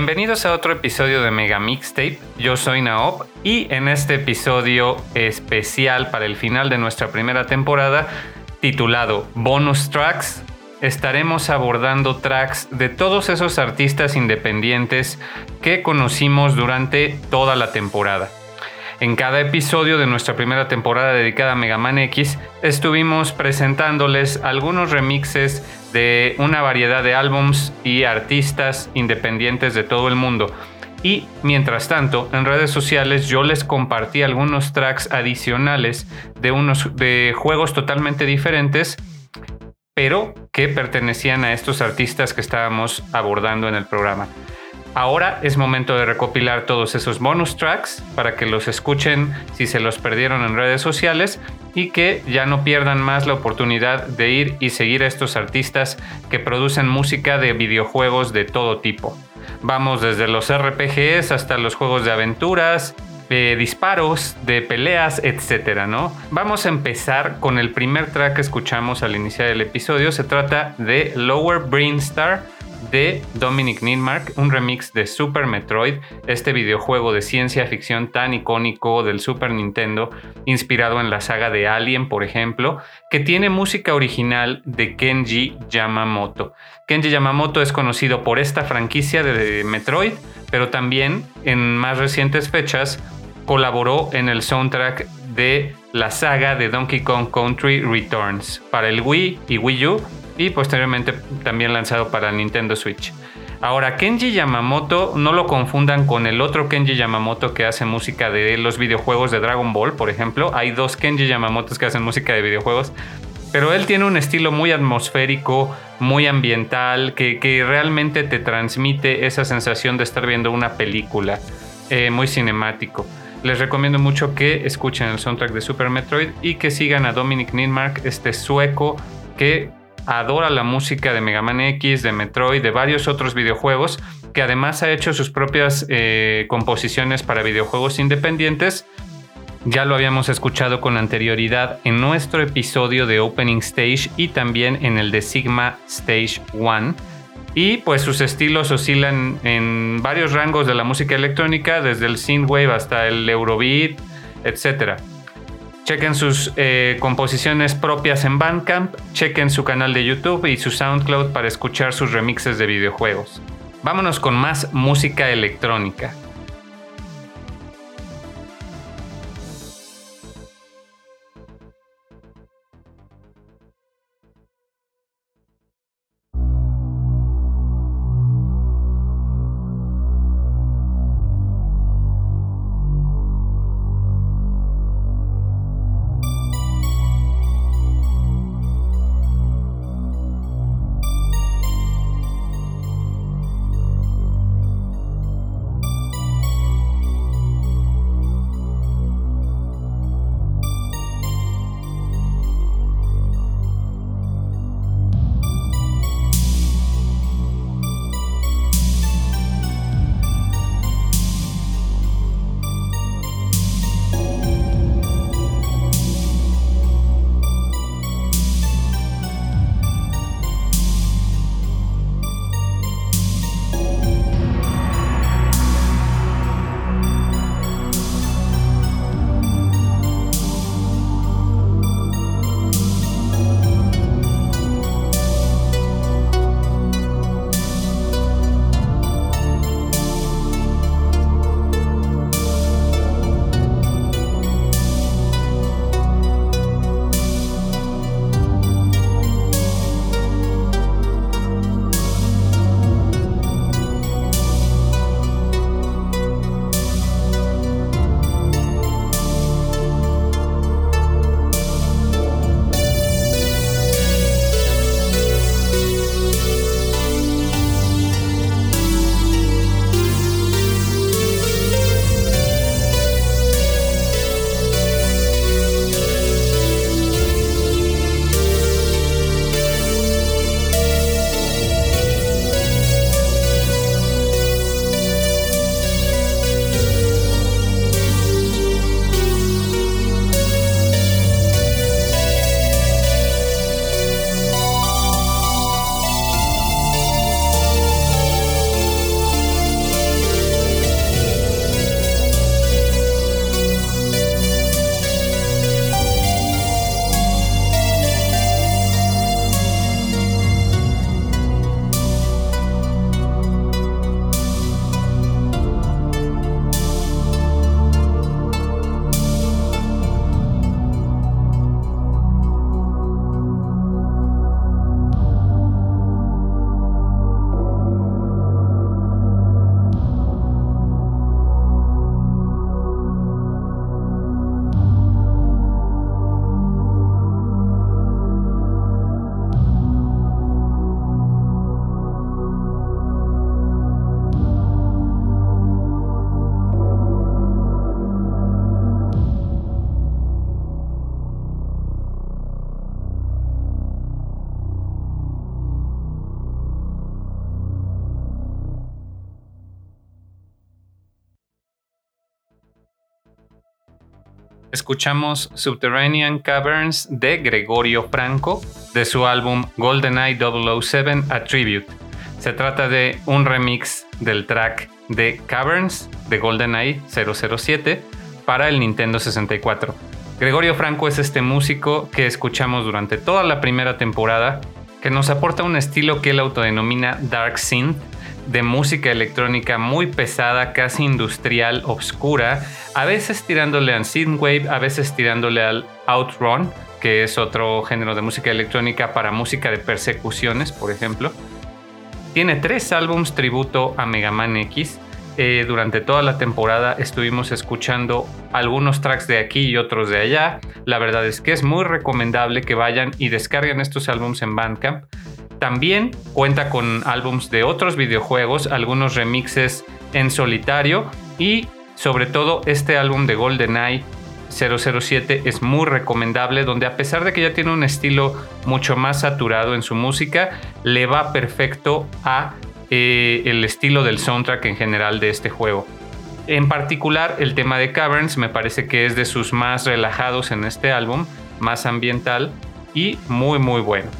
Bienvenidos a otro episodio de Mega Mixtape. Yo soy Naop y en este episodio especial para el final de nuestra primera temporada, titulado Bonus Tracks, estaremos abordando tracks de todos esos artistas independientes que conocimos durante toda la temporada. En cada episodio de nuestra primera temporada dedicada a Mega Man X, estuvimos presentándoles algunos remixes de una variedad de álbums y artistas independientes de todo el mundo. Y mientras tanto, en redes sociales yo les compartí algunos tracks adicionales de unos de juegos totalmente diferentes, pero que pertenecían a estos artistas que estábamos abordando en el programa. Ahora es momento de recopilar todos esos bonus tracks para que los escuchen si se los perdieron en redes sociales y que ya no pierdan más la oportunidad de ir y seguir a estos artistas que producen música de videojuegos de todo tipo. Vamos desde los RPGs hasta los juegos de aventuras, de disparos, de peleas, etcétera, ¿no? Vamos a empezar con el primer track que escuchamos al iniciar el episodio. Se trata de Lower Brain Star de Dominic Nidmark, un remix de Super Metroid, este videojuego de ciencia ficción tan icónico del Super Nintendo, inspirado en la saga de Alien, por ejemplo, que tiene música original de Kenji Yamamoto. Kenji Yamamoto es conocido por esta franquicia de Metroid, pero también en más recientes fechas colaboró en el soundtrack de la saga de Donkey Kong Country Returns para el Wii y Wii U y posteriormente también lanzado para Nintendo Switch. Ahora, Kenji Yamamoto, no lo confundan con el otro Kenji Yamamoto que hace música de los videojuegos de Dragon Ball, por ejemplo. Hay dos Kenji Yamamotos que hacen música de videojuegos, pero él tiene un estilo muy atmosférico, muy ambiental, que, realmente te transmite esa sensación de estar viendo una película, eh, muy cinemático. Les recomiendo mucho que escuchen el soundtrack de Super Metroid y que sigan a Dominic Nidmark, este sueco que adora la música de Mega Man X, de Metroid, de varios otros videojuegos, que además ha hecho sus propias eh, composiciones para videojuegos independientes. Ya lo habíamos escuchado con anterioridad en nuestro episodio de Opening Stage y también en el de Sigma Stage 1. Y pues sus estilos oscilan en varios rangos de la música electrónica, desde el synthwave hasta el eurobeat, etc. Chequen sus eh, composiciones propias en Bandcamp, chequen su canal de YouTube y su SoundCloud para escuchar sus remixes de videojuegos. Vámonos con más música electrónica. Escuchamos Subterranean Caverns de Gregorio Franco de su álbum GoldenEye 007 A Tribute. Se trata de un remix del track de Caverns de GoldenEye 007 para el Nintendo 64. Gregorio Franco es este músico que escuchamos durante toda la primera temporada, que nos aporta un estilo que él autodenomina Dark Synth, de música electrónica muy pesada, casi industrial, oscura, a veces tirándole al synthwave, a veces tirándole al outrun, que es otro género de música electrónica para música de persecuciones, por ejemplo. Tiene tres álbums tributo a Mega Man X. Eh, durante toda la temporada estuvimos escuchando algunos tracks de aquí y otros de allá. La verdad es que es muy recomendable que vayan y descarguen estos álbums en Bandcamp. También cuenta con álbums de otros videojuegos, algunos remixes en solitario y sobre todo este álbum de GoldenEye 007 es muy recomendable, donde a pesar de que ya tiene un estilo mucho más saturado en su música, le va perfecto a eh, el estilo del soundtrack en general de este juego. En particular, el tema de Caverns me parece que es de sus más relajados en este álbum, más ambiental y muy muy bueno.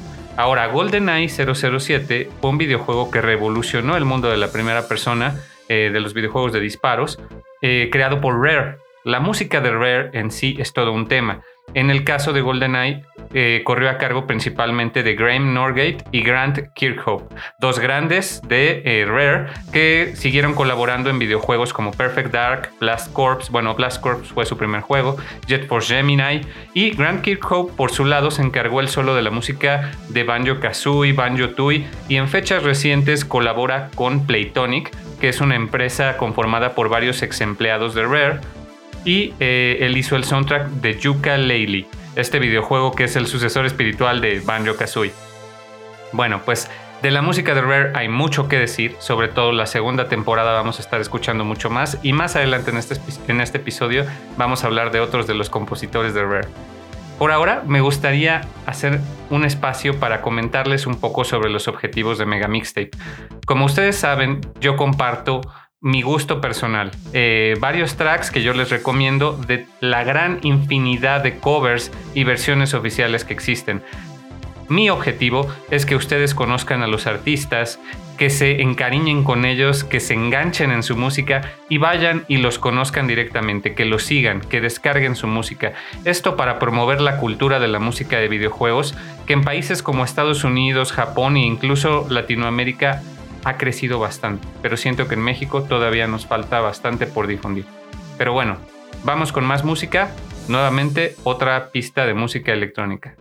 Ahora, GoldenEye 007 fue un videojuego que revolucionó el mundo de la primera persona eh, de los videojuegos de disparos, eh, creado por Rare. La música de Rare en sí es todo un tema. En el caso de GoldenEye, eh, corrió a cargo principalmente de Graham Norgate y Grant Kirkhope, dos grandes de eh, Rare que siguieron colaborando en videojuegos como Perfect Dark, Blast Corps, bueno, Blast Corps fue su primer juego, Jet Force Gemini, y Grant Kirkhope por su lado se encargó el solo de la música de Banjo Kazooie, Banjo Tooie, y en fechas recientes colabora con Playtonic, que es una empresa conformada por varios ex empleados de Rare y eh, él hizo el soundtrack de Yuka Laylee, este videojuego que es el sucesor espiritual de Banjo Kazooie. Bueno, pues de la música de Rare hay mucho que decir, sobre todo la segunda temporada vamos a estar escuchando mucho más y más adelante en este, en este episodio vamos a hablar de otros de los compositores de Rare. Por ahora me gustaría hacer un espacio para comentarles un poco sobre los objetivos de Mega Mixtape. Como ustedes saben, yo comparto mi gusto personal. Eh, varios tracks que yo les recomiendo de la gran infinidad de covers y versiones oficiales que existen. Mi objetivo es que ustedes conozcan a los artistas, que se encariñen con ellos, que se enganchen en su música y vayan y los conozcan directamente, que los sigan, que descarguen su música. Esto para promover la cultura de la música de videojuegos, que en países como Estados Unidos, Japón e incluso Latinoamérica ha crecido bastante, pero siento que en México todavía nos falta bastante por difundir. Pero bueno, vamos con más música. Nuevamente otra pista de música electrónica.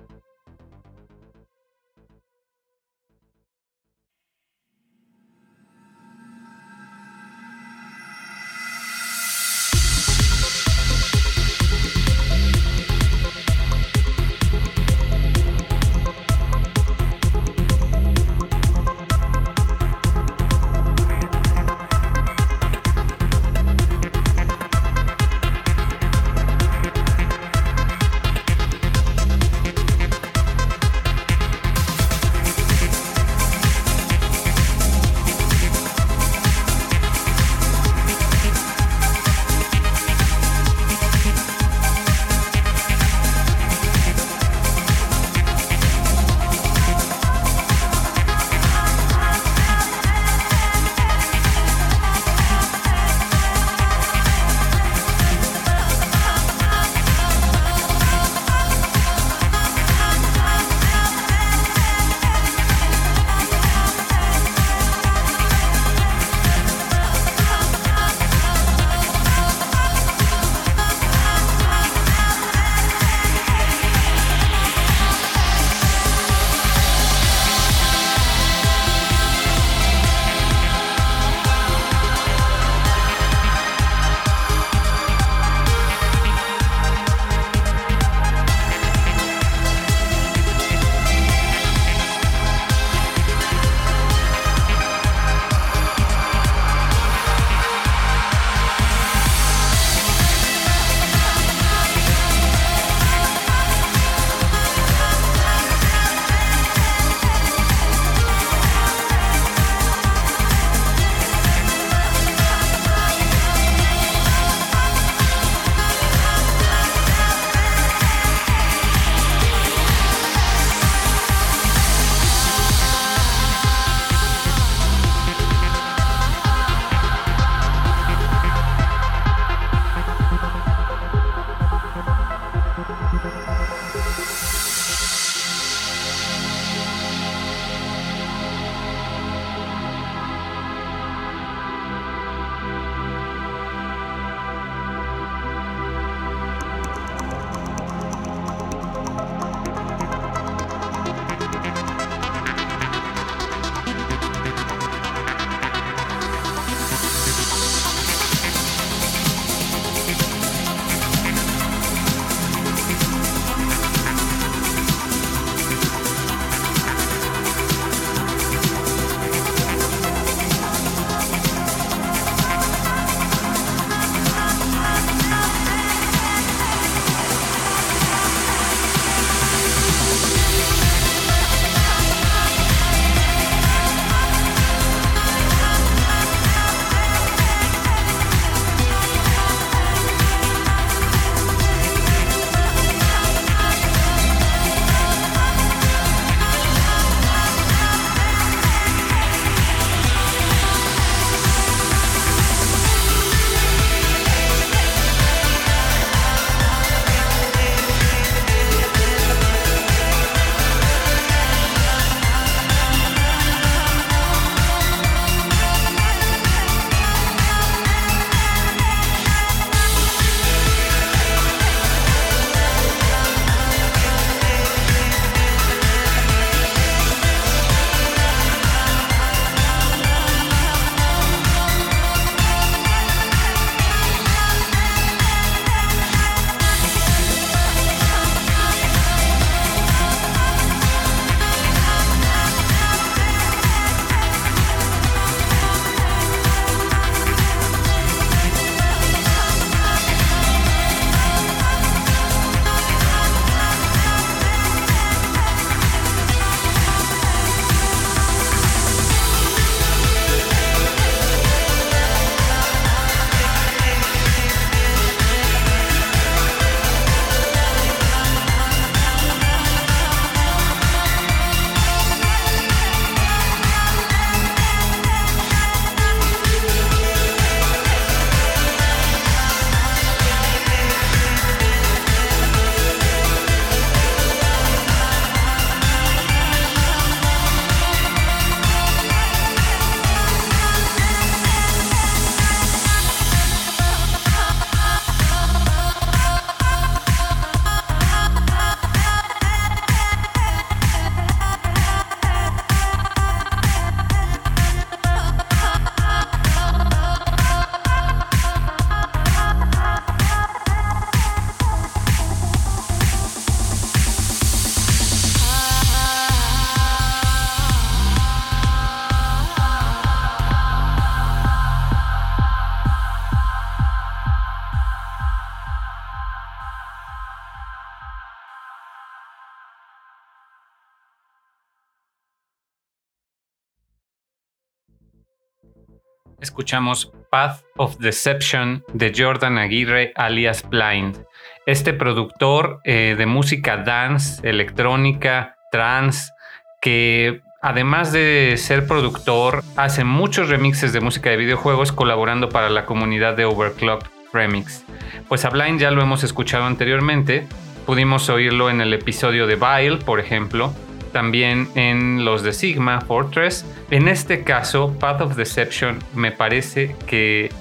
Escuchamos Path of Deception de Jordan Aguirre alias Blind. Este productor eh, de música dance, electrónica, trance, que además de ser productor, hace muchos remixes de música de videojuegos colaborando para la comunidad de Overclock Remix. Pues a Blind ya lo hemos escuchado anteriormente, pudimos oírlo en el episodio de Vile, por ejemplo, también en los de Sigma Fortress. En este caso, Path of Deception me parece que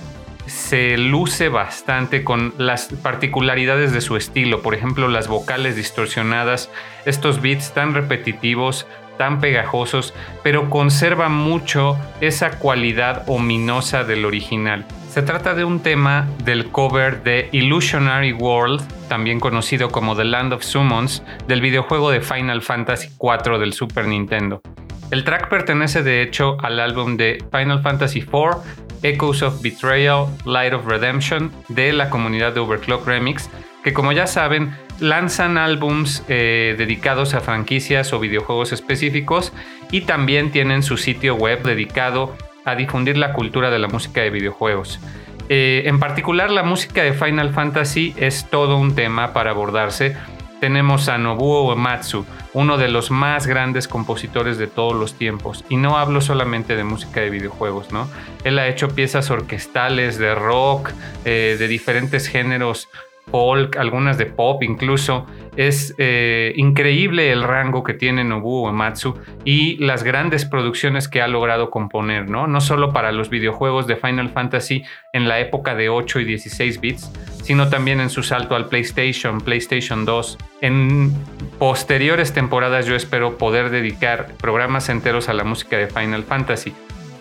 se luce bastante con las particularidades de su estilo, por ejemplo las vocales distorsionadas, estos beats tan repetitivos, tan pegajosos, pero conserva mucho esa cualidad ominosa del original. Se trata de un tema del cover de Illusionary World, también conocido como The Land of Summons, del videojuego de Final Fantasy IV del Super Nintendo. El track pertenece de hecho al álbum de Final Fantasy IV, Echoes of Betrayal, Light of Redemption, de la comunidad de Overclock Remix, que como ya saben, lanzan álbums eh, dedicados a franquicias o videojuegos específicos y también tienen su sitio web dedicado a difundir la cultura de la música de videojuegos. Eh, en particular, la música de Final Fantasy es todo un tema para abordarse. Tenemos a Nobuo Uematsu, uno de los más grandes compositores de todos los tiempos. Y no hablo solamente de música de videojuegos, ¿no? Él ha hecho piezas orquestales de rock, eh, de diferentes géneros folk, algunas de pop incluso. Es eh, increíble el rango que tiene Nobuo Uematsu y las grandes producciones que ha logrado componer, ¿no? No solo para los videojuegos de Final Fantasy en la época de 8 y 16 bits, sino también en su salto al PlayStation, PlayStation 2. En posteriores temporadas yo espero poder dedicar programas enteros a la música de Final Fantasy.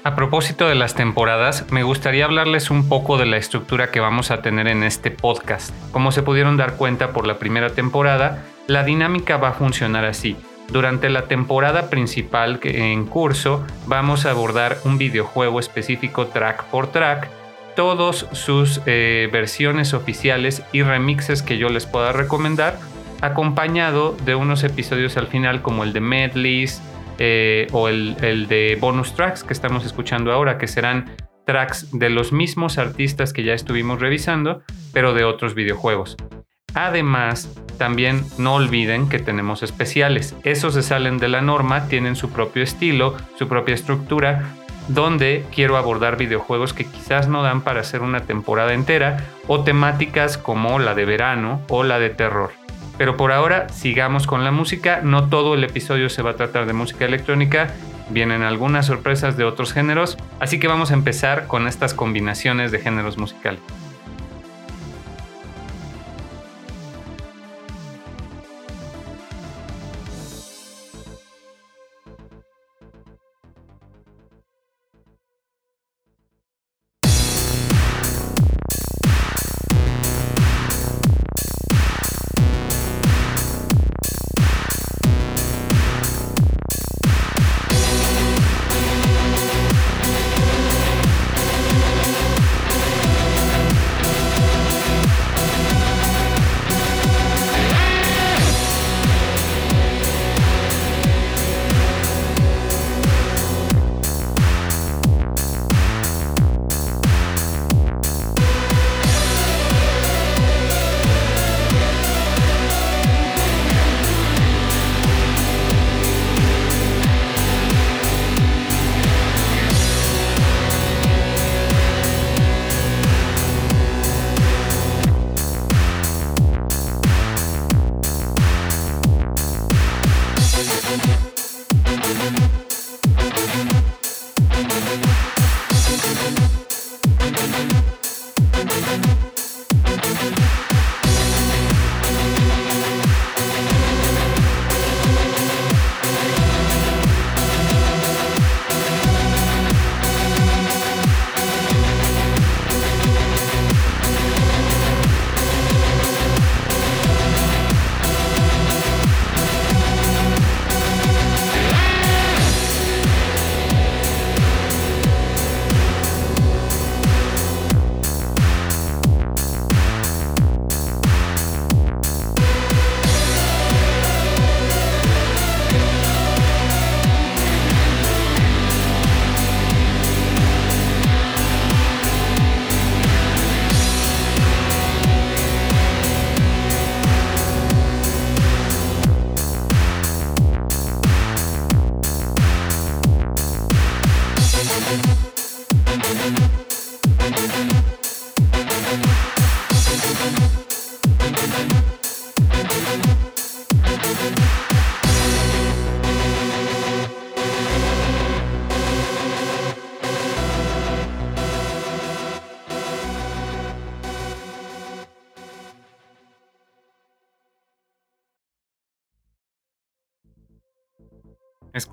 A propósito de las temporadas, me gustaría hablarles un poco de la estructura que vamos a tener en este podcast. Como se pudieron dar cuenta por la primera temporada, la dinámica va a funcionar así. Durante la temporada principal en curso vamos a abordar un videojuego específico track por track, todos sus eh, versiones oficiales y remixes que yo les pueda recomendar, acompañado de unos episodios al final como el de medleys, eh, o el, de bonus tracks que estamos escuchando ahora, que serán tracks de los mismos artistas que ya estuvimos revisando, pero de otros videojuegos. Además, también no olviden que tenemos especiales. Esos se salen de la norma, tienen su propio estilo, su propia estructura, donde quiero abordar videojuegos que quizás no dan para hacer una temporada entera o temáticas como la de verano o la de terror. Pero por ahora sigamos con la música. No todo el episodio se va a tratar de música electrónica. Vienen algunas sorpresas de otros géneros. Así que vamos a empezar con estas combinaciones de géneros musicales.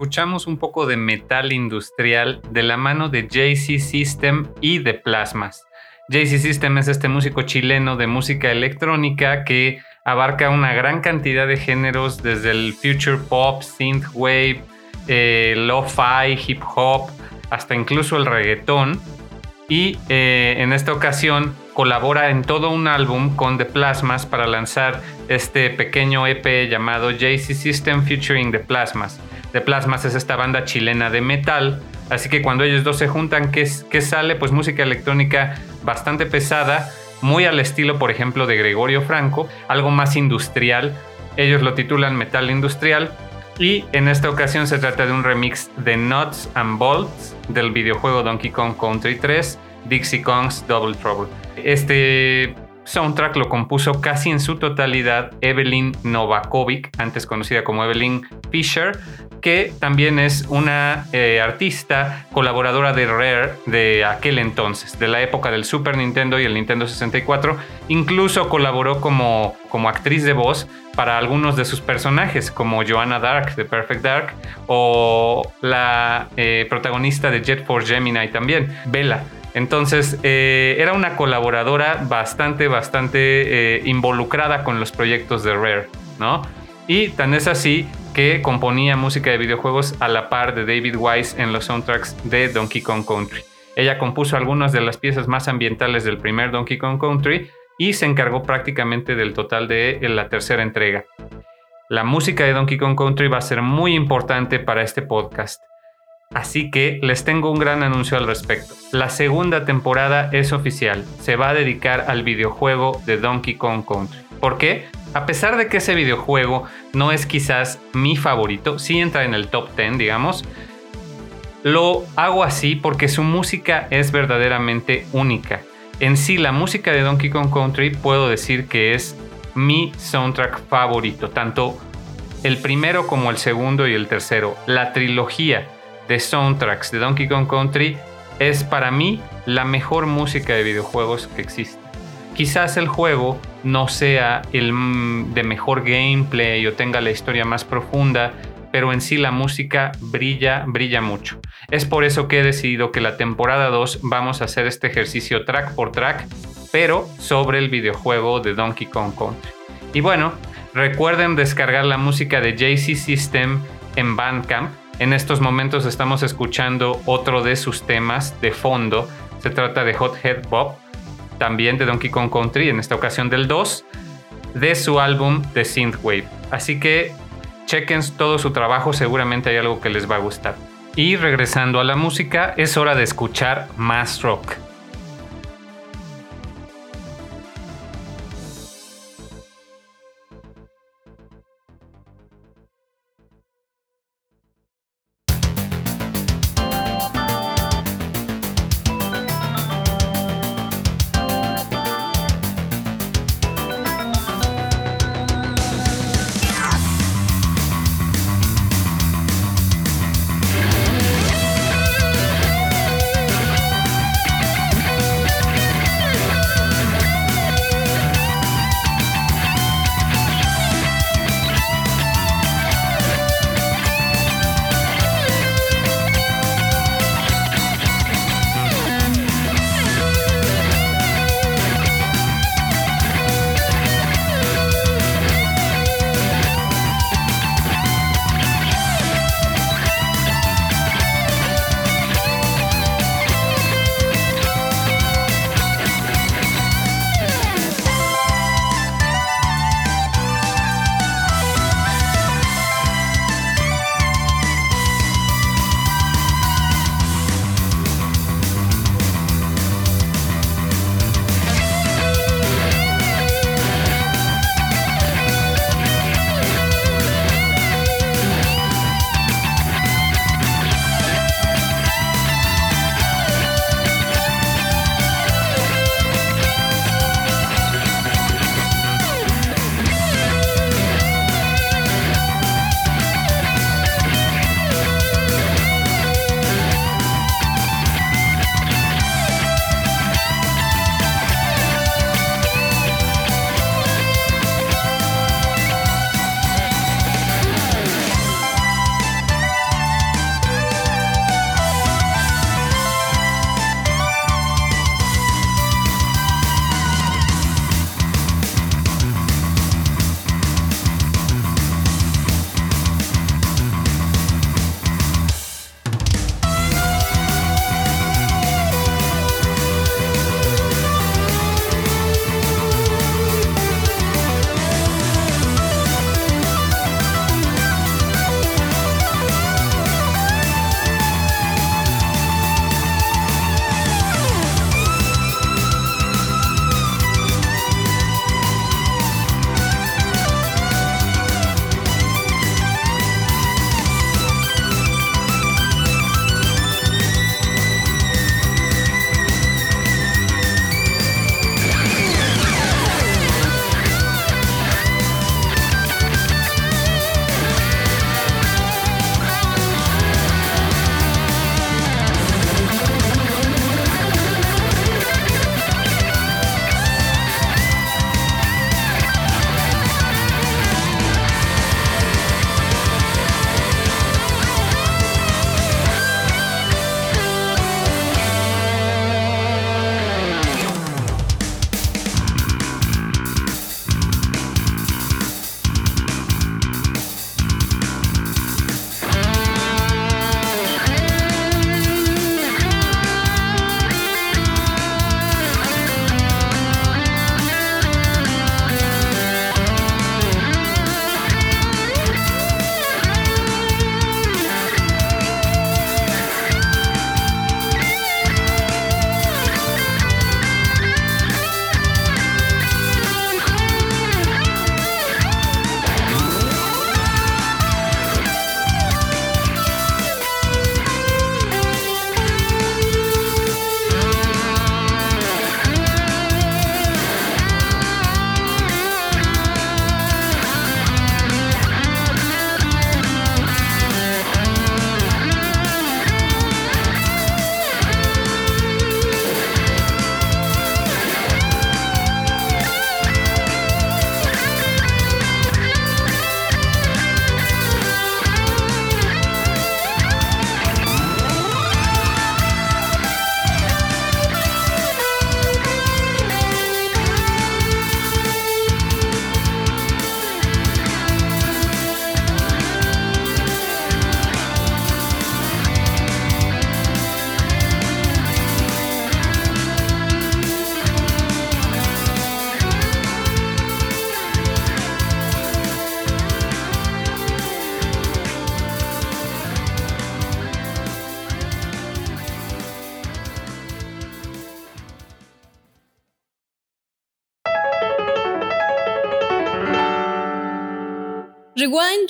Escuchamos un poco de metal industrial de la mano de JC System y de Plasmas. JC System es este músico chileno de música electrónica que abarca una gran cantidad de géneros desde el future pop, synthwave, eh, lo-fi, hip hop, hasta incluso el reggaetón. Y eh, en esta ocasión colabora en todo un álbum con The Plasmas para lanzar este pequeño EP llamado JC System featuring The Plasmas. The Plasmas es esta banda chilena de metal, así que cuando ellos dos se juntan, ¿qué, qué sale? Pues música electrónica bastante pesada, muy al estilo, por ejemplo, de Gregorio Franco, algo más industrial. Ellos lo titulan Metal Industrial. Y en esta ocasión se trata de un remix de Nuts and Bolts del videojuego Donkey Kong Country 3, Dixie Kong's Double Trouble. Este soundtrack lo compuso casi en su totalidad Evelyn Novakovic, antes conocida como Evelyn Fisher, que también es una eh, artista colaboradora de Rare de aquel entonces, de la época del Super Nintendo y el Nintendo 64. Incluso colaboró como, como actriz de voz para algunos de sus personajes, como Joanna Dark de Perfect Dark o la eh, protagonista de Jet for Gemini también, Bella. Entonces, eh, era una colaboradora bastante, bastante involucrada con los proyectos de Rare, ¿no? Y tan es así que componía música de videojuegos a la par de David Wise en los soundtracks de Donkey Kong Country. Ella compuso algunas de las piezas más ambientales del primer Donkey Kong Country y se encargó prácticamente del total de la tercera entrega. La música de Donkey Kong Country va a ser muy importante para este podcast. Así que les tengo un gran anuncio al respecto. La segunda temporada es oficial. Se va a dedicar al videojuego de Donkey Kong Country. ¿Por qué? A pesar de que ese videojuego no es quizás mi favorito, sí entra en el top 10, digamos, lo hago así porque su música es verdaderamente única. En sí, la música de Donkey Kong Country puedo decir que es mi soundtrack favorito, tanto el primero como el segundo y el tercero. La trilogía de soundtracks de Donkey Kong Country es para mí la mejor música de videojuegos que existe. Quizás el juego no sea el de mejor gameplay o tenga la historia más profunda, pero en sí la música brilla, brilla mucho. Es por eso que he decidido que la temporada 2 vamos a hacer este ejercicio track por track, pero sobre el videojuego de Donkey Kong Country. Y bueno, recuerden descargar la música de JC System en Bandcamp en estos momentos estamos escuchando otro de sus temas de fondo. Se trata de Hot Head Bob, también de Donkey Kong Country, en esta ocasión del 2, de su álbum The Synthwave. Así que chequen todo su trabajo, seguramente hay algo que les va a gustar. Y regresando a la música, es hora de escuchar más rock.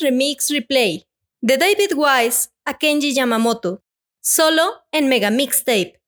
Remix Replay de David Wise a Kenji Yamamoto, solo en Mega Mixtape.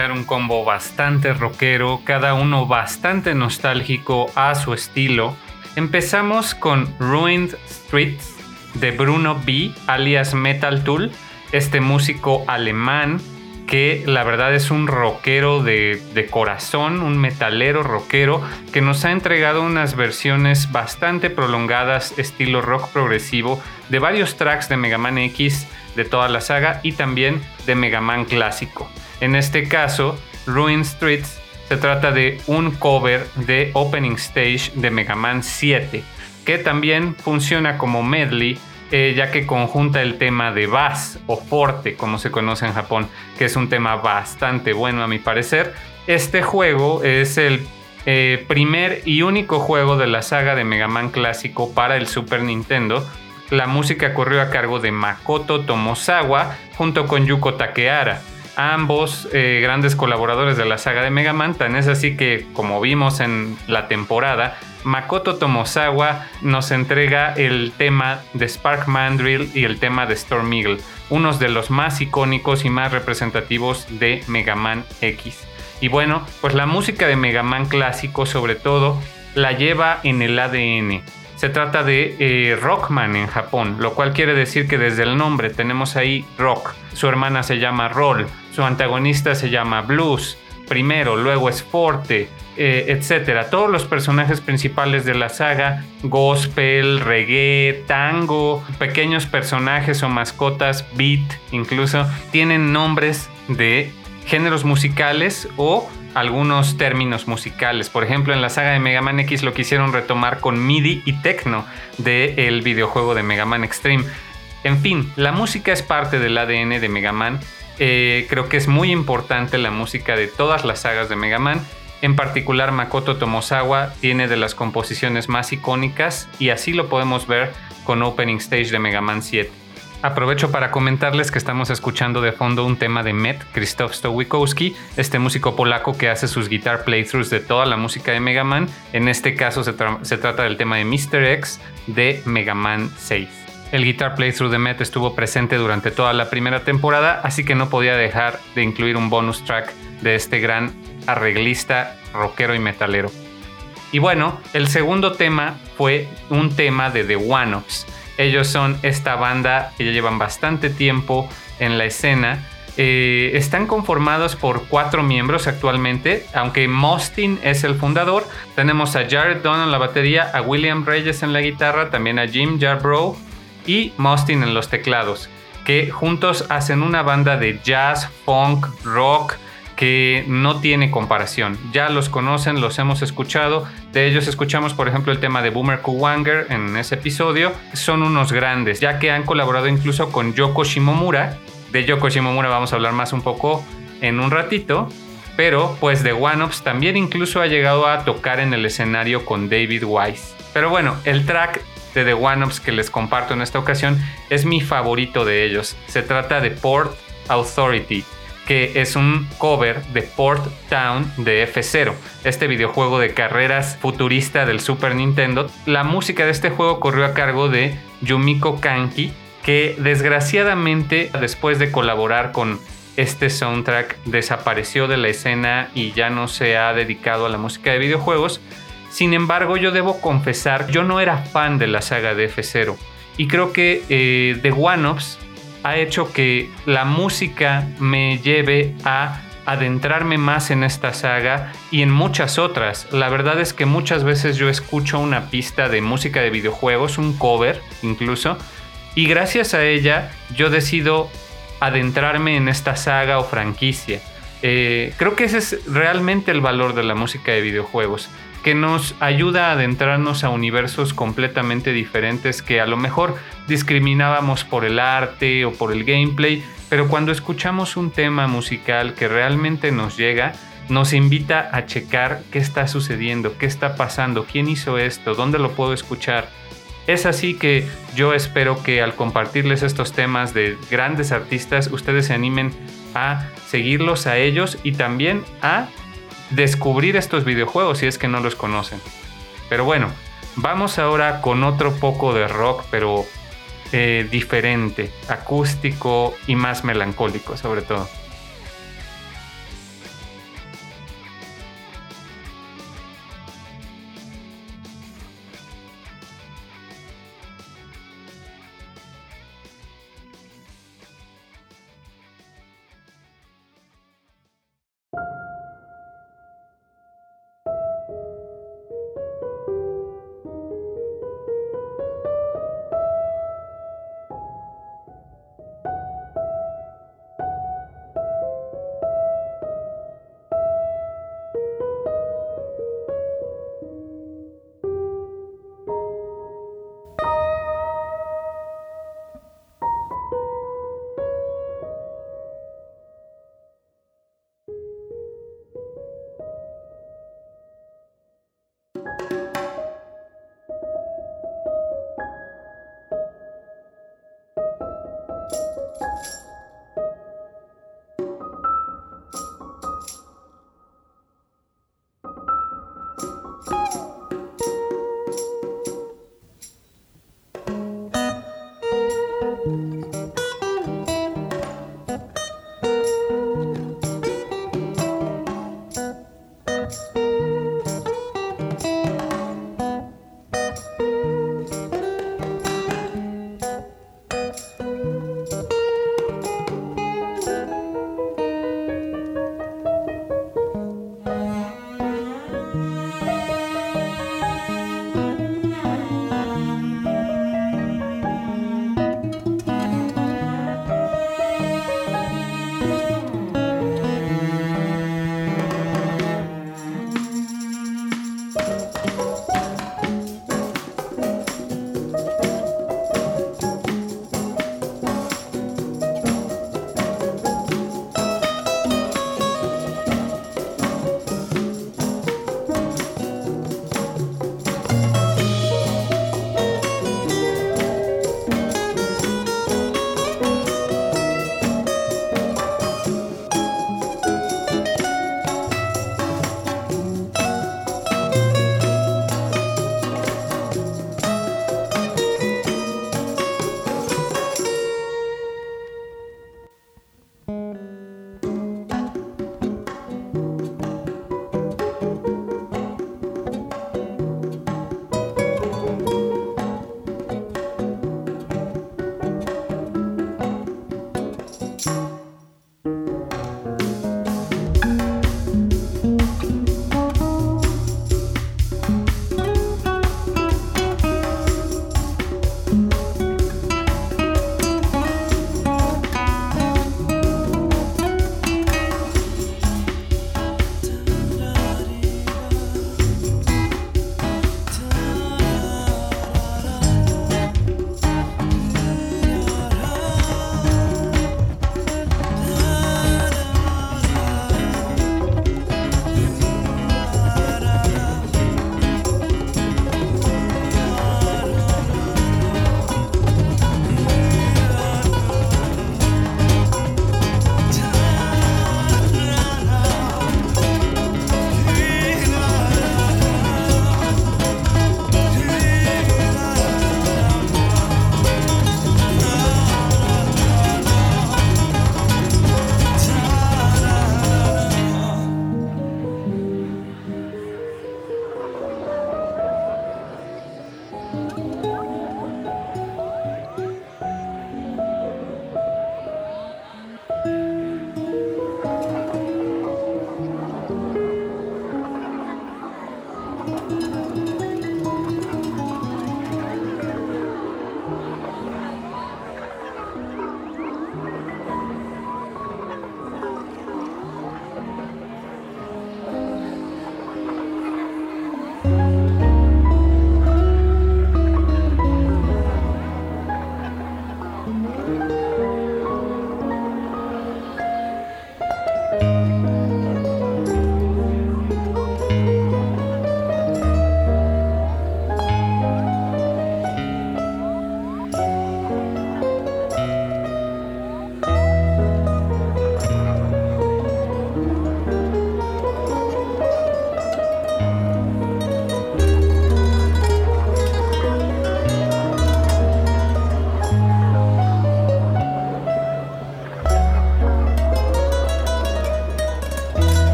Un combo bastante rockero, cada uno bastante nostálgico a su estilo. Empezamos con Ruined Streets de Bruno B, alias Metal Tool, este músico alemán que la verdad es un rockero de, corazón, un metalero rockero, que nos ha entregado unas versiones bastante prolongadas, estilo rock progresivo, de varios tracks de Mega Man X de toda la saga y también de Mega Man clásico. En este caso, Ruin Streets se trata de un cover de Opening Stage de Mega Man 7, que también funciona como medley eh, ya que conjunta el tema de bass o forte, como se conoce en Japón, que es un tema bastante bueno a mi parecer. Este juego es el eh, primer y único juego de la saga de Mega Man clásico para el Super Nintendo. La música corrió a cargo de Makoto Tomosawa junto con Yuko Takehara ambos eh, grandes colaboradores de la saga de Mega Man, tan es así que, como vimos en la temporada, Makoto Tomosawa nos entrega el tema de Spark Mandrill y el tema de Storm Eagle, unos de los más icónicos y más representativos de Mega Man X. Y bueno, pues la música de Mega Man clásico sobre todo la lleva en el ADN se trata de eh, Rockman en Japón, lo cual quiere decir que desde el nombre tenemos ahí Rock. Su hermana se llama Roll, su antagonista se llama Blues, primero, luego es Forte, eh, etc. Todos los personajes principales de la saga, gospel, reggae, tango, pequeños personajes o mascotas, beat incluso, tienen nombres de géneros musicales o algunos términos musicales. Por ejemplo, en la saga de Mega Man X lo quisieron retomar con MIDI y techno del videojuego de Mega Man Extreme. En fin, la música es parte del ADN de Mega Man. Eh, creo que es muy importante la música de todas las sagas de Mega Man. En particular, Makoto Tomosawa tiene de las composiciones más icónicas y así lo podemos ver con Opening Stage de Mega Man 7. Aprovecho para comentarles que estamos escuchando de fondo un tema de Met, Krzysztof Stowikowski, este músico polaco que hace sus guitar playthroughs de toda la música de Mega Man. En este caso se, trata del tema de Mr. X de Mega Man 6. El guitar playthrough de Met estuvo presente durante toda la primera temporada, así que no podía dejar de incluir un bonus track de este gran arreglista, rockero y metalero. Y bueno, el segundo tema fue un tema de The One-Ups ellos son esta banda que ya llevan bastante tiempo en la escena. Eh, están conformados por cuatro miembros actualmente, aunque Mostin es el fundador. Tenemos a Jared Dunn en la batería, a William Reyes en la guitarra, también a Jim Jarbrough y Mostin en los teclados, que juntos hacen una banda de jazz, funk, rock, que no tiene comparación. Ya los conocen, los hemos escuchado. De ellos escuchamos, por ejemplo, el tema de Boomer Kuwanger en ese episodio. Son unos grandes, ya que han colaborado incluso con Yoko Shimomura. De Yoko Shimomura vamos a hablar más un poco en un ratito. Pero pues de One Ups también incluso ha llegado a tocar en el escenario con David Wise. Pero bueno, el track de The One Ups que les comparto en esta ocasión es mi favorito de ellos. Se trata de Port Authority que es un cover de Port Town de F0, este videojuego de carreras futurista del Super Nintendo. La música de este juego corrió a cargo de Yumiko Kanki, que desgraciadamente después de colaborar con este soundtrack desapareció de la escena y ya no se ha dedicado a la música de videojuegos. Sin embargo, yo debo confesar, yo no era fan de la saga de F0 y creo que eh, The One-Ups ha hecho que la música me lleve a adentrarme más en esta saga y en muchas otras. La verdad es que muchas veces yo escucho una pista de música de videojuegos, un cover incluso, y gracias a ella yo decido adentrarme en esta saga o franquicia. Eh, creo que ese es realmente el valor de la música de videojuegos que nos ayuda a adentrarnos a universos completamente diferentes que a lo mejor discriminábamos por el arte o por el gameplay, pero cuando escuchamos un tema musical que realmente nos llega, nos invita a checar qué está sucediendo, qué está pasando, quién hizo esto, dónde lo puedo escuchar. Es así que yo espero que al compartirles estos temas de grandes artistas, ustedes se animen a seguirlos a ellos y también a descubrir estos videojuegos si es que no los conocen. Pero bueno, vamos ahora con otro poco de rock, pero eh, diferente, acústico y más melancólico sobre todo.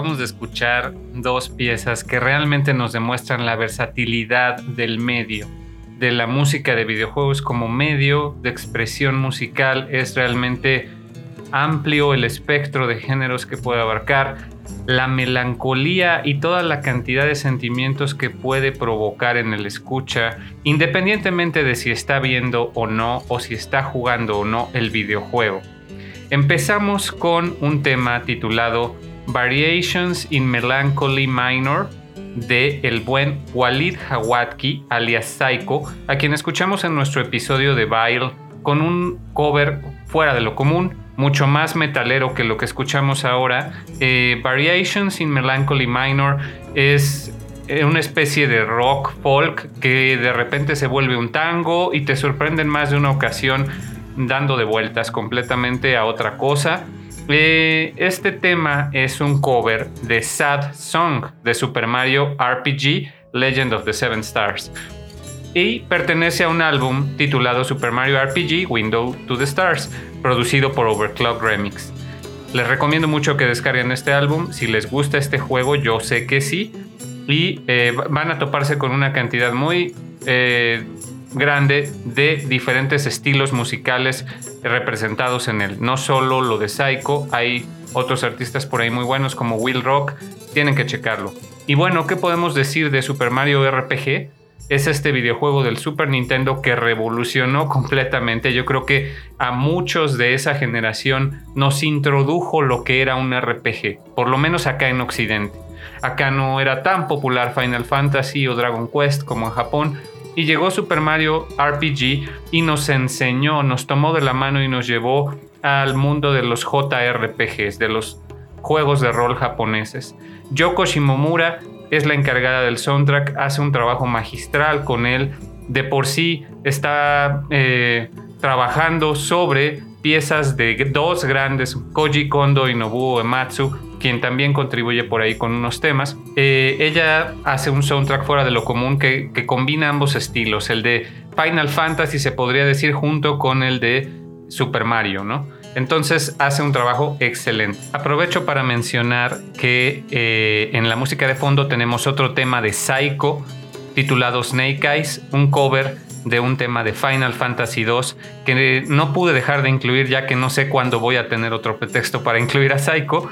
Acabamos de escuchar dos piezas que realmente nos demuestran la versatilidad del medio, de la música de videojuegos como medio de expresión musical. Es realmente amplio el espectro de géneros que puede abarcar, la melancolía y toda la cantidad de sentimientos que puede provocar en el escucha, independientemente de si está viendo o no o si está jugando o no el videojuego. Empezamos con un tema titulado Variations in Melancholy Minor de el buen Walid Hawatki alias Psycho, a quien escuchamos en nuestro episodio de Vile con un cover fuera de lo común, mucho más metalero que lo que escuchamos ahora. Eh, Variations in Melancholy Minor es eh, una especie de rock folk que de repente se vuelve un tango y te sorprende en más de una ocasión dando de vueltas completamente a otra cosa. Eh, este tema es un cover de Sad Song de Super Mario RPG Legend of the Seven Stars. Y pertenece a un álbum titulado Super Mario RPG Window to the Stars, producido por Overclock Remix. Les recomiendo mucho que descarguen este álbum, si les gusta este juego yo sé que sí, y eh, van a toparse con una cantidad muy eh, grande de diferentes estilos musicales representados en él. No solo lo de Psycho, hay otros artistas por ahí muy buenos como Will Rock, tienen que checarlo. Y bueno, ¿qué podemos decir de Super Mario RPG? Es este videojuego del Super Nintendo que revolucionó completamente. Yo creo que a muchos de esa generación nos introdujo lo que era un RPG, por lo menos acá en Occidente. Acá no era tan popular Final Fantasy o Dragon Quest como en Japón, y llegó Super Mario RPG y nos enseñó, nos tomó de la mano y nos llevó al mundo de los JRPGs, de los juegos de rol japoneses. Yoko Shimomura es la encargada del soundtrack, hace un trabajo magistral con él. De por sí está eh, trabajando sobre piezas de dos grandes, Koji Kondo y Nobuo Ematsu, quien también contribuye por ahí con unos temas. Eh, ella hace un soundtrack fuera de lo común que, combina ambos estilos, el de Final Fantasy se podría decir junto con el de Super Mario, ¿no? Entonces hace un trabajo excelente. Aprovecho para mencionar que eh, en la música de fondo tenemos otro tema de Psycho titulado Snake Eyes, un cover de un tema de Final Fantasy II que no pude dejar de incluir ya que no sé cuándo voy a tener otro pretexto para incluir a Psycho,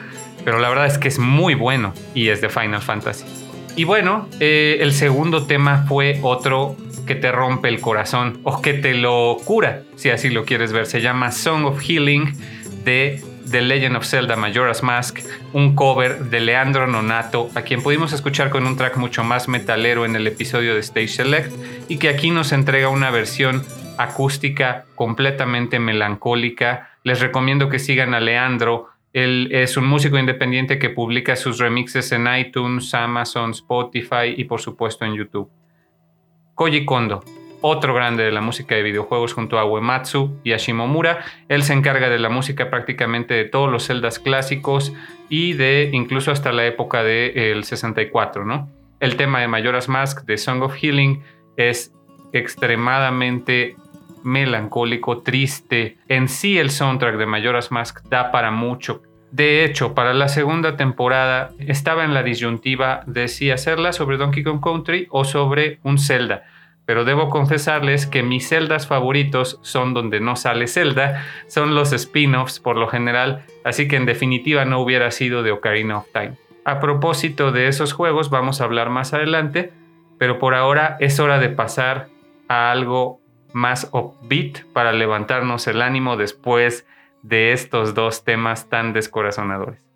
pero la verdad es que es muy bueno y es de Final Fantasy. Y bueno, eh, el segundo tema fue otro que te rompe el corazón o que te lo cura, si así lo quieres ver. Se llama Song of Healing de The Legend of Zelda Majora's Mask, un cover de Leandro Nonato, a quien pudimos escuchar con un track mucho más metalero en el episodio de Stage Select y que aquí nos entrega una versión acústica completamente melancólica. Les recomiendo que sigan a Leandro. Él es un músico independiente que publica sus remixes en iTunes, Amazon, Spotify y por supuesto en YouTube. Koji Kondo, otro grande de la música de videojuegos junto a Uematsu y a. Él se encarga de la música prácticamente de todos los celdas clásicos y de incluso hasta la época del 64, ¿no? El tema de Majora's Mask de Song of Healing es extremadamente melancólico, triste. En sí el soundtrack de Majora's Mask da para mucho. De hecho, para la segunda temporada estaba en la disyuntiva de si hacerla sobre Donkey Kong Country o sobre un Zelda. Pero debo confesarles que mis Zeldas favoritos son donde no sale Zelda, son los spin-offs por lo general, así que en definitiva no hubiera sido de Ocarina of Time. A propósito de esos juegos vamos a hablar más adelante, pero por ahora es hora de pasar a algo más upbeat para levantarnos el ánimo después de estos dos temas tan descorazonadores.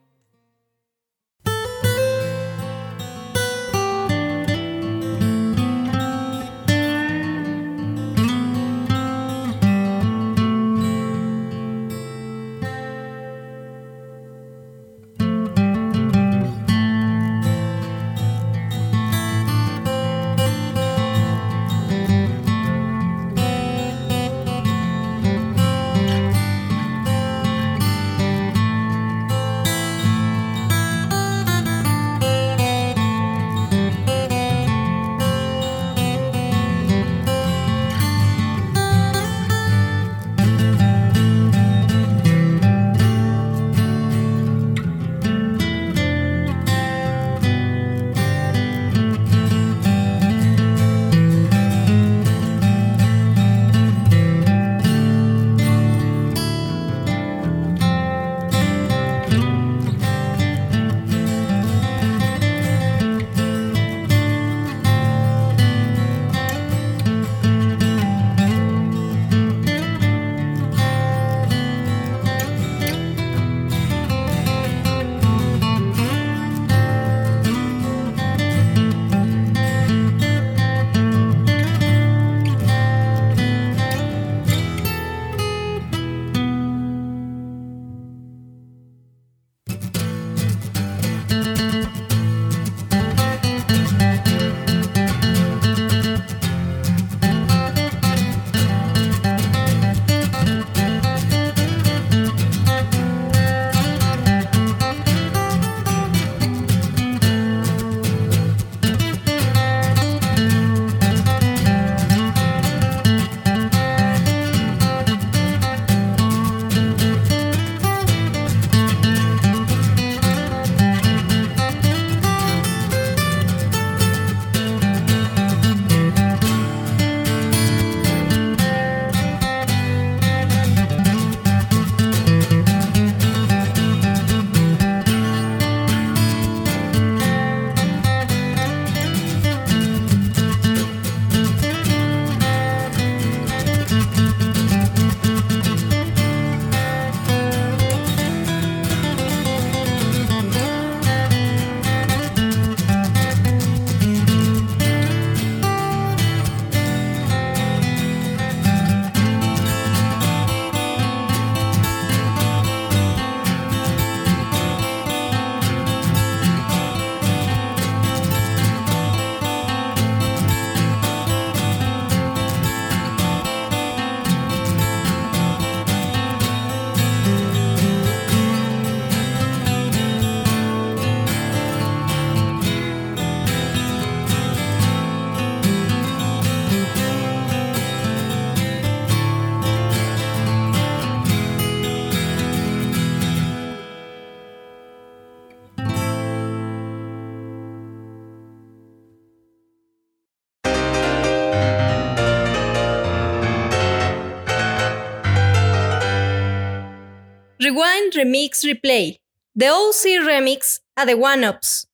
Rewind, Remix, Replay. The OC Remix a The One Ups.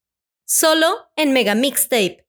Solo en Mega Mixtape.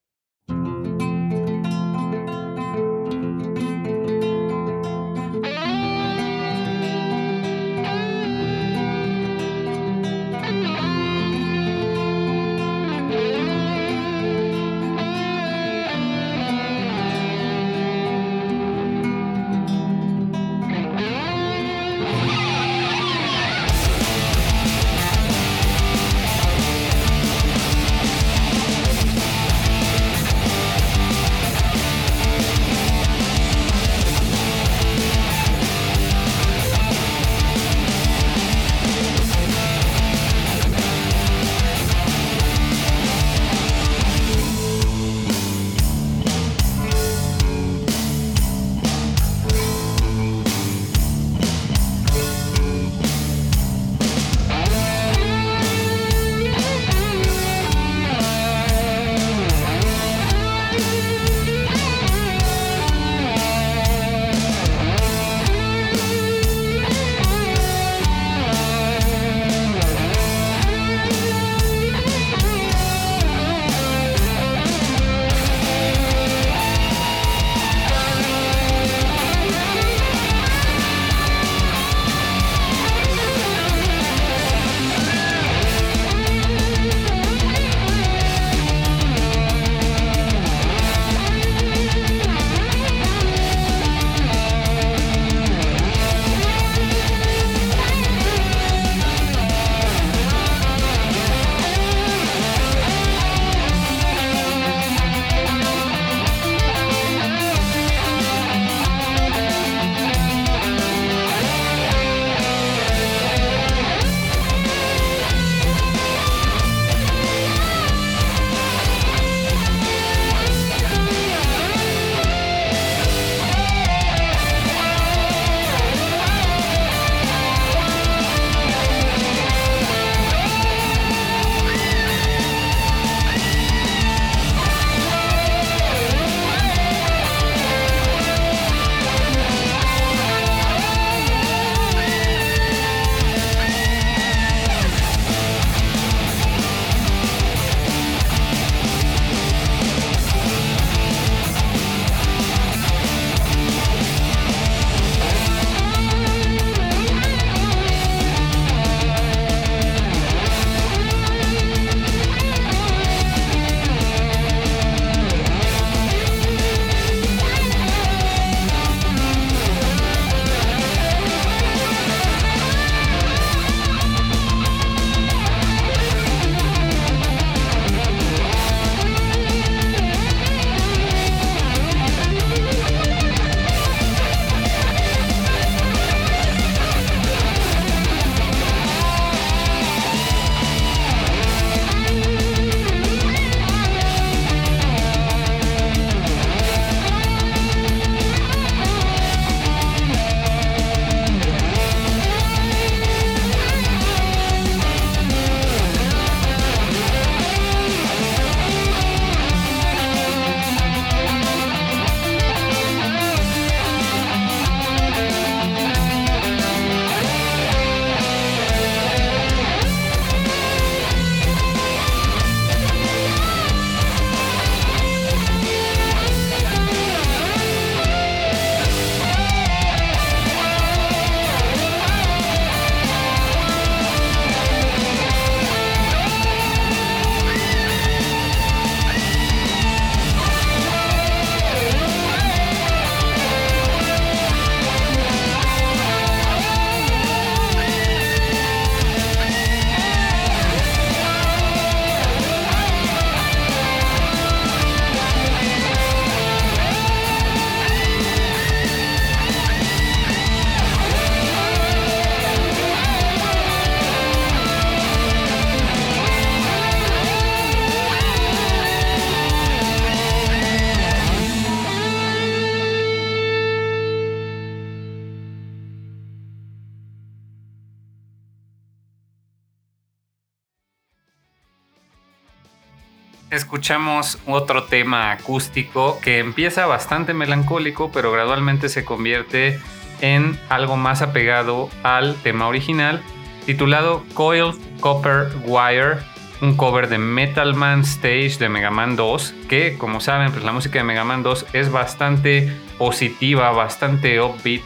Escuchamos otro tema acústico que empieza bastante melancólico, pero gradualmente se convierte en algo más apegado al tema original, titulado Coiled Copper Wire, un cover de Metal Man Stage de Mega Man 2, que como saben, pues la música de Mega Man 2 es bastante positiva, bastante upbeat,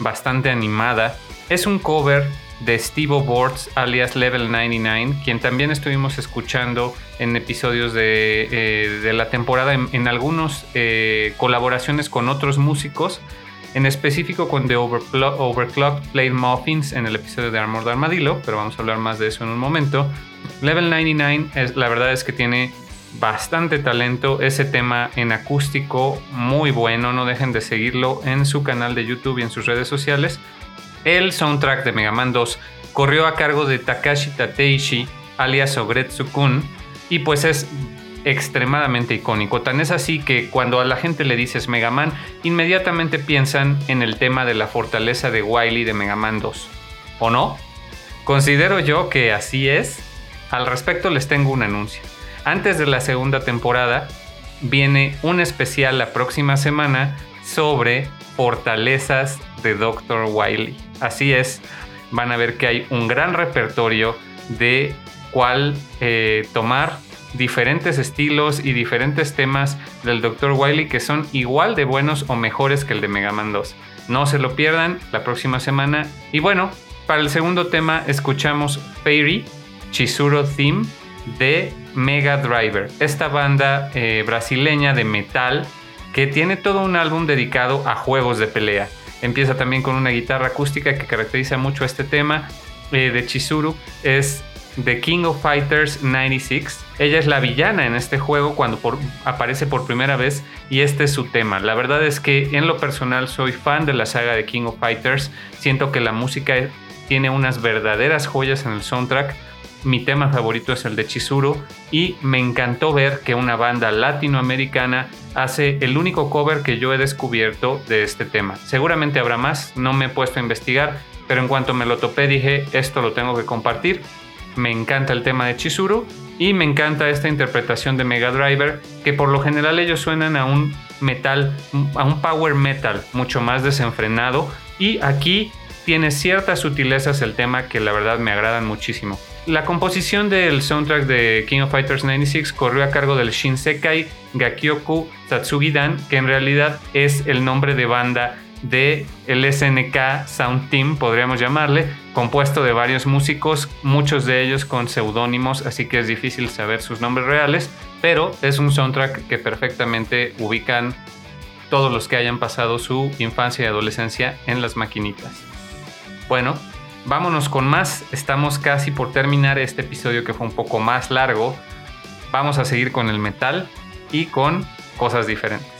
bastante animada. Es un cover de Steve Boards alias Level 99, quien también estuvimos escuchando en episodios de, eh, la temporada en, algunas eh, colaboraciones con otros músicos, en específico con The Overclocked Played Muffins en el episodio de Armored Armadillo, pero vamos a hablar más de eso en un momento. Level 99 es, la verdad es que tiene bastante talento, ese tema en acústico muy bueno, no dejen de seguirlo en su canal de YouTube y en sus redes sociales. El soundtrack de Mega Man 2 corrió a cargo de Takashi Tateishi, alias Ogretsu-kun, y pues es extremadamente icónico. Tan es así que cuando a la gente le dices Mega Man, inmediatamente piensan en el tema de la fortaleza de Wily de Mega Man 2. ¿O no? Considero yo que así es. Al respecto les tengo un anuncio. Antes de la segunda temporada viene un especial la próxima semana sobre fortalezas de Dr. Wily. Así es, van a ver que hay un gran repertorio de cuál eh, tomar diferentes estilos y diferentes temas del Dr. Wily que son igual de buenos o mejores que el de Mega Man 2. No se lo pierdan la próxima semana. Y bueno, para el segundo tema escuchamos Fairy, Chizuru Theme de Mega Driver, esta banda eh, brasileña de metal que tiene todo un álbum dedicado a juegos de pelea. Empieza también con una guitarra acústica que caracteriza mucho este tema eh, de Chizuru. Es The King of Fighters 96. Ella es la villana en este juego cuando aparece por primera vez y este es su tema. La verdad es que en lo personal soy fan de la saga de King of Fighters. Siento que la música tiene unas verdaderas joyas en el soundtrack. Mi tema favorito es el de Chizuru y me encantó ver que una banda latinoamericana hace el único cover que yo he descubierto de este tema. Seguramente habrá más, no me he puesto a investigar, pero en cuanto me lo topé dije, esto lo tengo que compartir. Me encanta el tema de Chizuru y me encanta esta interpretación de Mega Driver, que por lo general ellos suenan a un metal, a un power metal mucho más desenfrenado y aquí tiene ciertas sutilezas el tema que la verdad me agradan muchísimo. La composición del soundtrack de King of Fighters 96 corrió a cargo del Shinsekai Gakyoku Tatsugidan, que en realidad es el nombre de banda de el SNK Sound Team, podríamos llamarle, compuesto de varios músicos, muchos de ellos con seudónimos, así que es difícil saber sus nombres reales, pero es un soundtrack que perfectamente ubican todos los que hayan pasado su infancia y adolescencia en las maquinitas. Bueno, vámonos con más. Estamos casi por terminar este episodio que fue un poco más largo. Vamos a seguir con el metal y con cosas diferentes.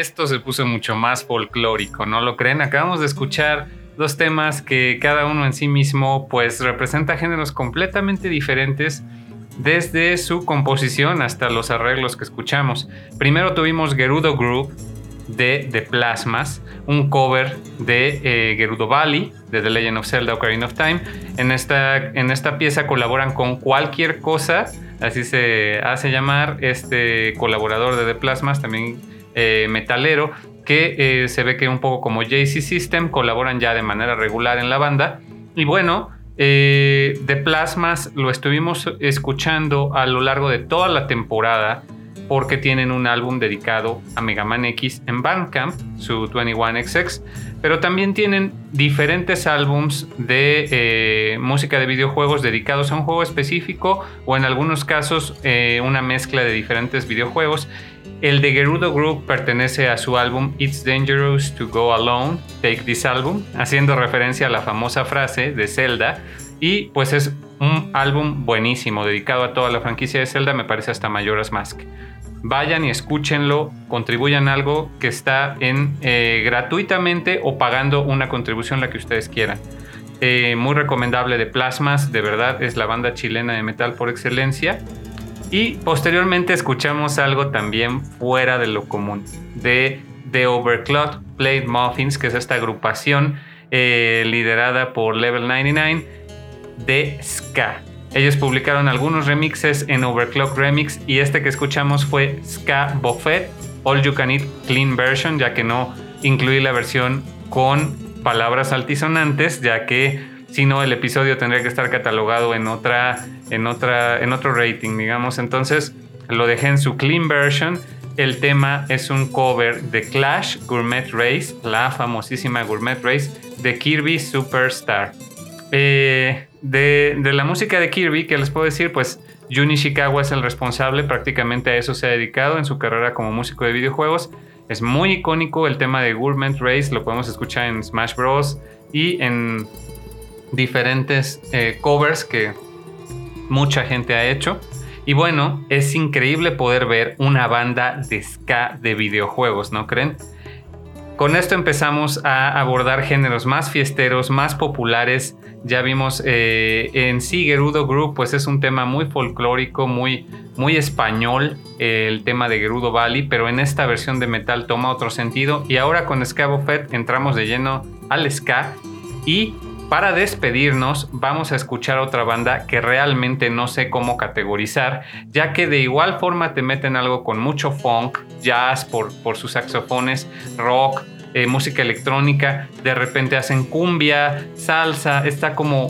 Esto se puso mucho más folclórico, ¿no lo creen? Acabamos de escuchar dos temas que cada uno en sí mismo pues representa géneros completamente diferentes desde su composición hasta los arreglos que escuchamos. Primero tuvimos Gerudo Group de The Plasmas, un cover de eh, Gerudo Valley de The Legend of Zelda Ocarina of Time. En esta, en esta pieza colaboran con cualquier cosa, así se hace llamar este colaborador de The Plasmas, también eh, metalero, que eh, se ve que un poco como JC System colaboran ya de manera regular en la banda. Y bueno, eh, The Plasmas lo estuvimos escuchando a lo largo de toda la temporada porque tienen un álbum dedicado a Mega Man X en Bandcamp, su 21XX, pero también tienen diferentes álbums de música de videojuegos dedicados a un juego específico o en algunos casos una mezcla de diferentes videojuegos el de Gerudo Group pertenece a su álbum It's Dangerous to Go Alone, Take This Album, haciendo referencia a la famosa frase de Zelda. Y pues es un álbum buenísimo, dedicado a toda la franquicia de Zelda, me parece hasta Majora's Mask. Vayan y escúchenlo, contribuyan algo que está en eh, gratuitamente o pagando una contribución la que ustedes quieran. Eh, muy recomendable de Plasmas, de verdad es la banda chilena de metal por excelencia. Y posteriormente escuchamos algo también fuera de lo común, de The Overclock Played Muffins, que es esta agrupación eh, liderada por Level 99 de Ska. Ellos publicaron algunos remixes en Overclock Remix y este que escuchamos fue Ska Buffet All You Can Eat Clean Version, ya que no incluí la versión con palabras altisonantes, ya que si no el episodio tendría que estar catalogado en otra en otra en otro rating digamos. Entonces lo dejé en su clean version. El tema es un cover de Clash Gourmet Race la famosísima Gourmet Race de Kirby Superstar. Eh, de, de, la música de Kirby que les puedo decir pues Jun Ishikawa es el responsable prácticamente a eso se ha dedicado en su carrera como músico de videojuegos. Es muy icónico el tema de Gourmet Race lo podemos escuchar en Smash Bros. y en diferentes eh, covers que mucha gente ha hecho. Y bueno, es increíble poder ver una banda de ska de videojuegos, ¿no creen? Con esto empezamos a abordar géneros más fiesteros, más populares. Ya vimos eh, en sí Gerudo Group, pues es un tema muy folclórico, muy, muy español, el tema de Gerudo Valley, pero en esta versión de metal toma otro sentido. Y ahora con Ska Fett entramos de lleno al ska y para despedirnos, vamos a escuchar otra banda que realmente no sé cómo categorizar, ya que de igual forma te meten algo con mucho funk, jazz por, por sus saxofones, rock, eh, música electrónica, de repente hacen cumbia, salsa, está como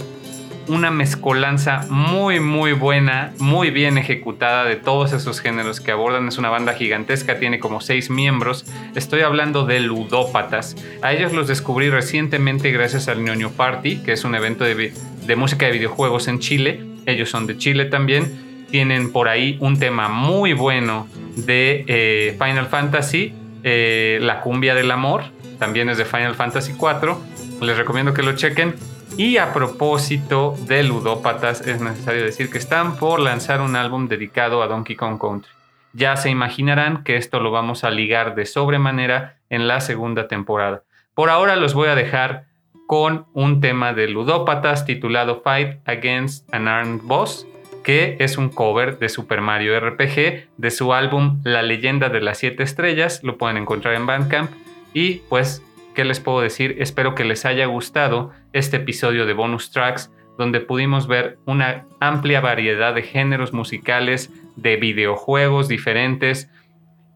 una mezcolanza muy muy buena, muy bien ejecutada de todos esos géneros que abordan. Es una banda gigantesca, tiene como seis miembros. Estoy hablando de Ludópatas. A ellos los descubrí recientemente gracias al Ñoño Party, que es un evento de, música de videojuegos en Chile. Ellos son de Chile también. Tienen por ahí un tema muy bueno de eh, Final Fantasy, eh, La cumbia del amor. También es de Final Fantasy 4. Les recomiendo que lo chequen. Y a propósito de ludópatas, es necesario decir que están por lanzar un álbum dedicado a Donkey Kong Country. Ya se imaginarán que esto lo vamos a ligar de sobremanera en la segunda temporada. Por ahora los voy a dejar con un tema de ludópatas titulado Fight Against an Armed Boss, que es un cover de Super Mario RPG de su álbum La leyenda de las siete estrellas, lo pueden encontrar en Bandcamp y pues ¿qué les puedo decir? Espero que les haya gustado este episodio de Bonus Tracks, donde pudimos ver una amplia variedad de géneros musicales, de videojuegos diferentes.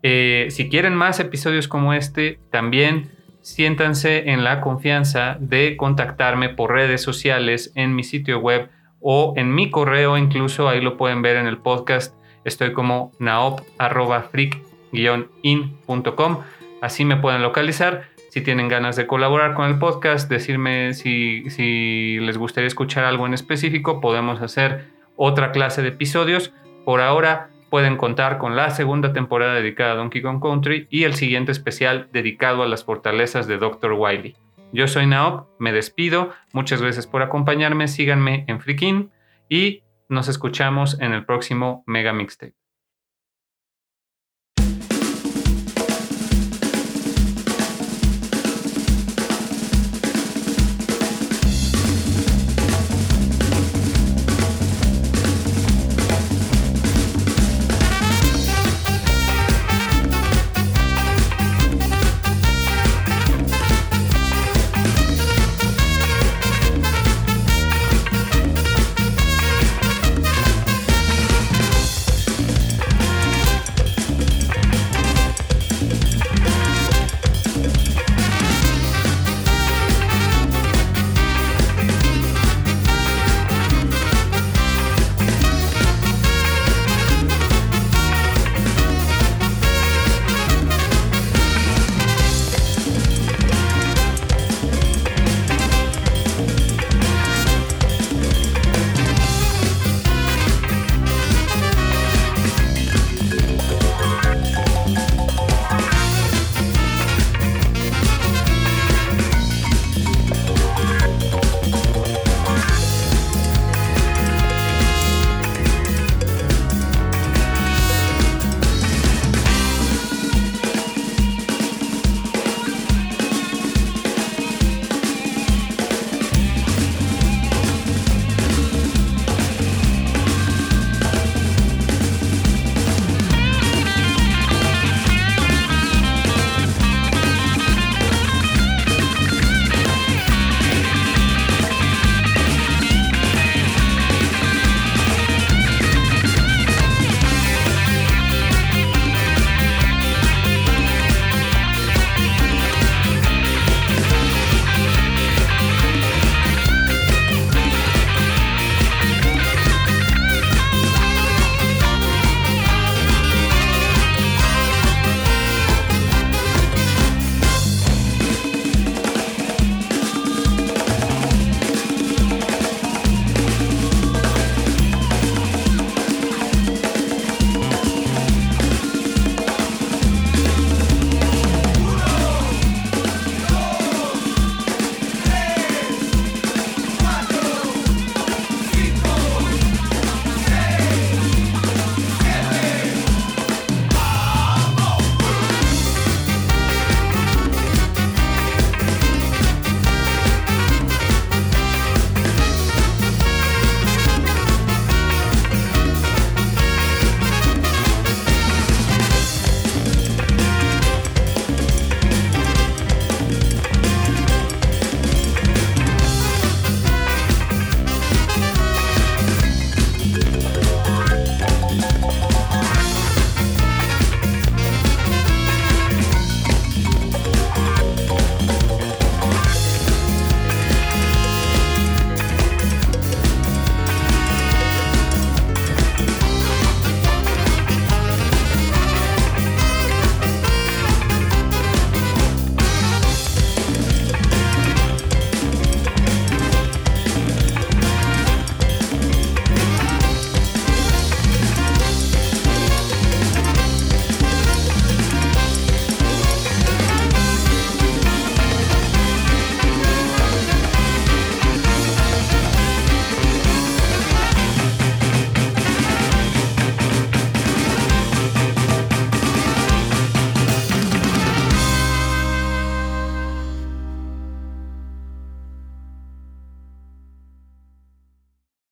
Eh, si quieren más episodios como este, también siéntanse en la confianza de contactarme por redes sociales en mi sitio web o en mi correo, incluso ahí lo pueden ver en el podcast. Estoy como naop.freak-in.com. Así me pueden localizar. Si tienen ganas de colaborar con el podcast, decirme si, si les gustaría escuchar algo en específico, podemos hacer otra clase de episodios. Por ahora pueden contar con la segunda temporada dedicada a Donkey Kong Country y el siguiente especial dedicado a las fortalezas de Dr. Wily. Yo soy Naop, me despido, muchas gracias por acompañarme, síganme en Freakin y nos escuchamos en el próximo Mega Mixtape.